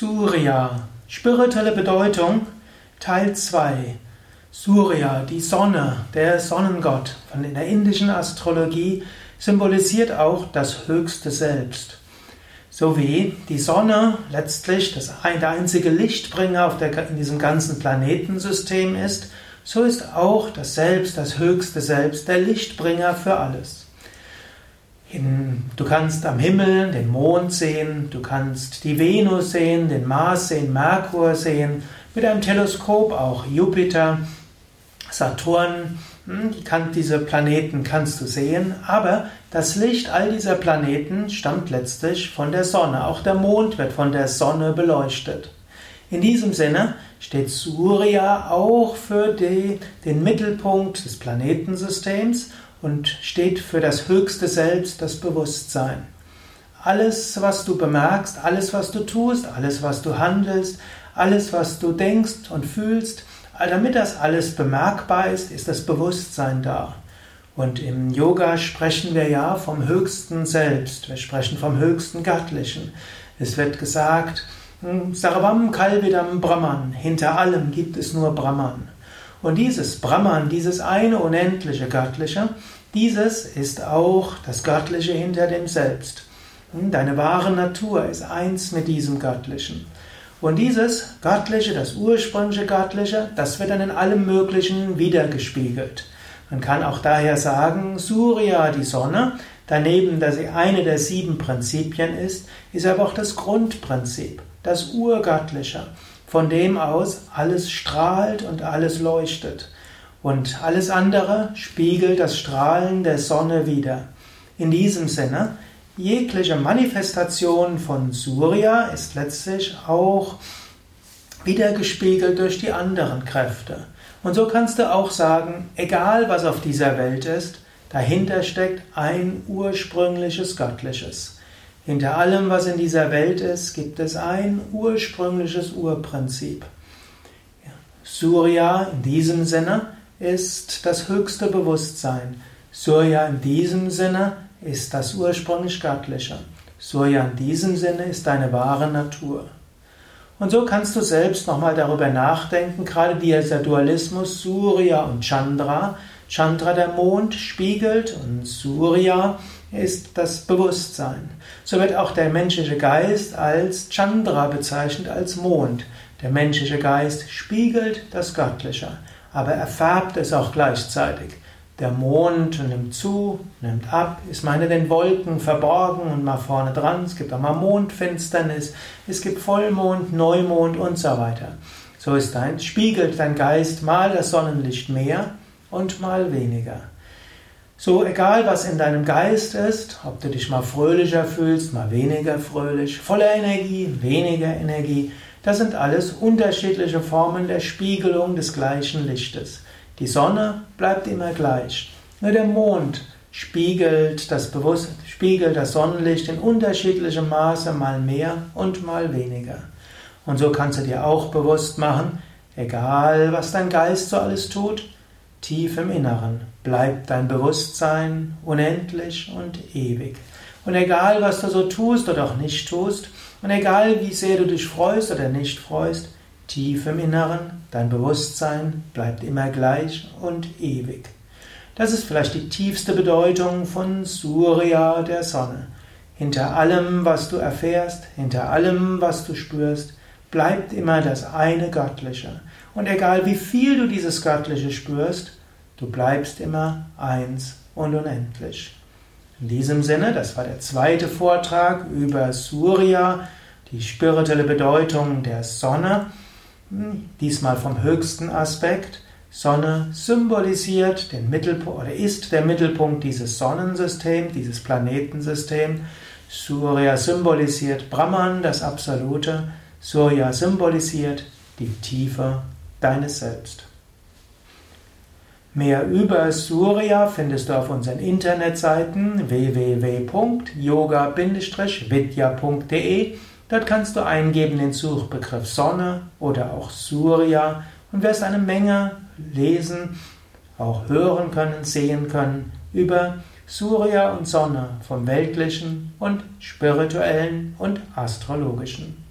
Surya, spirituelle Bedeutung, Teil 2. Surya, die Sonne, der Sonnengott von in der indischen Astrologie, symbolisiert auch das höchste Selbst. So wie die Sonne letztlich das, der einzige Lichtbringer auf der, in diesem ganzen Planetensystem ist, so ist auch das Selbst, das höchste Selbst, der Lichtbringer für alles. In, du kannst am Himmel den Mond sehen, du kannst die Venus sehen, den Mars sehen, Merkur sehen, mit einem Teleskop auch Jupiter, Saturn, hm, diese Planeten kannst du sehen, aber das Licht all dieser Planeten stammt letztlich von der Sonne. Auch der Mond wird von der Sonne beleuchtet. In diesem Sinne steht Surya auch für die, den Mittelpunkt des Planetensystems und steht für das höchste Selbst, das Bewusstsein. Alles, was du bemerkst, alles, was du tust, alles, was du handelst, alles, was du denkst und fühlst, damit das alles bemerkbar ist, ist das Bewusstsein da. Und im Yoga sprechen wir ja vom höchsten Selbst, wir sprechen vom höchsten Göttlichen. Es wird gesagt, hm, Sarvam Kalvidam Brahman, hinter allem gibt es nur Brahman. Und dieses Brahman, dieses eine unendliche Göttliche, dieses ist auch das Göttliche hinter dem Selbst. Deine wahre Natur ist eins mit diesem Göttlichen. Und dieses Göttliche, das ursprüngliche Göttliche, das wird dann in allem Möglichen wiedergespiegelt. Man kann auch daher sagen, Surya, die Sonne, daneben, dass sie eine der sieben Prinzipien ist, ist aber auch das Grundprinzip, das Urgöttliche von dem aus alles strahlt und alles leuchtet. Und alles andere spiegelt das Strahlen der Sonne wider. In diesem Sinne, jegliche Manifestation von Surya ist letztlich auch wiedergespiegelt durch die anderen Kräfte. Und so kannst du auch sagen, egal was auf dieser Welt ist, dahinter steckt ein ursprüngliches Göttliches. Hinter allem, was in dieser Welt ist, gibt es ein ursprüngliches Urprinzip. Surya in diesem Sinne ist das höchste Bewusstsein. Surya in diesem Sinne ist das ursprünglich Göttliche. Surya in diesem Sinne ist deine wahre Natur. Und so kannst du selbst nochmal darüber nachdenken, gerade dieser Dualismus Surya und Chandra. Chandra der Mond spiegelt und Surya ist das Bewusstsein. So wird auch der menschliche Geist als Chandra bezeichnet, als Mond. Der menschliche Geist spiegelt das Göttliche, aber er färbt es auch gleichzeitig. Der Mond nimmt zu, nimmt ab, ist meine den Wolken verborgen und mal vorne dran. Es gibt auch mal Mondfinsternis, es gibt Vollmond, Neumond und so weiter. So ist dein, spiegelt dein Geist mal das Sonnenlicht mehr und mal weniger. So egal was in deinem Geist ist, ob du dich mal fröhlicher fühlst, mal weniger fröhlich, voller Energie, weniger Energie, das sind alles unterschiedliche Formen der Spiegelung des gleichen Lichtes. Die Sonne bleibt immer gleich. Nur der Mond spiegelt das Bewusst spiegelt das Sonnenlicht in unterschiedlichem Maße, mal mehr und mal weniger. Und so kannst du dir auch bewusst machen, egal was dein Geist so alles tut, Tief im Inneren bleibt dein Bewusstsein unendlich und ewig. Und egal, was du so tust oder auch nicht tust, und egal, wie sehr du dich freust oder nicht freust, tief im Inneren, dein Bewusstsein bleibt immer gleich und ewig. Das ist vielleicht die tiefste Bedeutung von Surya, der Sonne. Hinter allem, was du erfährst, hinter allem, was du spürst, bleibt immer das eine Göttliche. Und egal wie viel du dieses Göttliche spürst, du bleibst immer eins und unendlich. In diesem Sinne, das war der zweite Vortrag über Surya, die spirituelle Bedeutung der Sonne, hm, diesmal vom höchsten Aspekt. Sonne symbolisiert den Mittelpunkt oder ist der Mittelpunkt dieses Sonnensystems, dieses Planetensystems. Surya symbolisiert Brahman, das Absolute. Surya symbolisiert die Tiefe deines Selbst. Mehr über Surya findest du auf unseren Internetseiten www.yoga-vidya.de. Dort kannst du eingeben den Suchbegriff Sonne oder auch Surya und wirst eine Menge lesen, auch hören können, sehen können über Surya und Sonne vom weltlichen und spirituellen und astrologischen.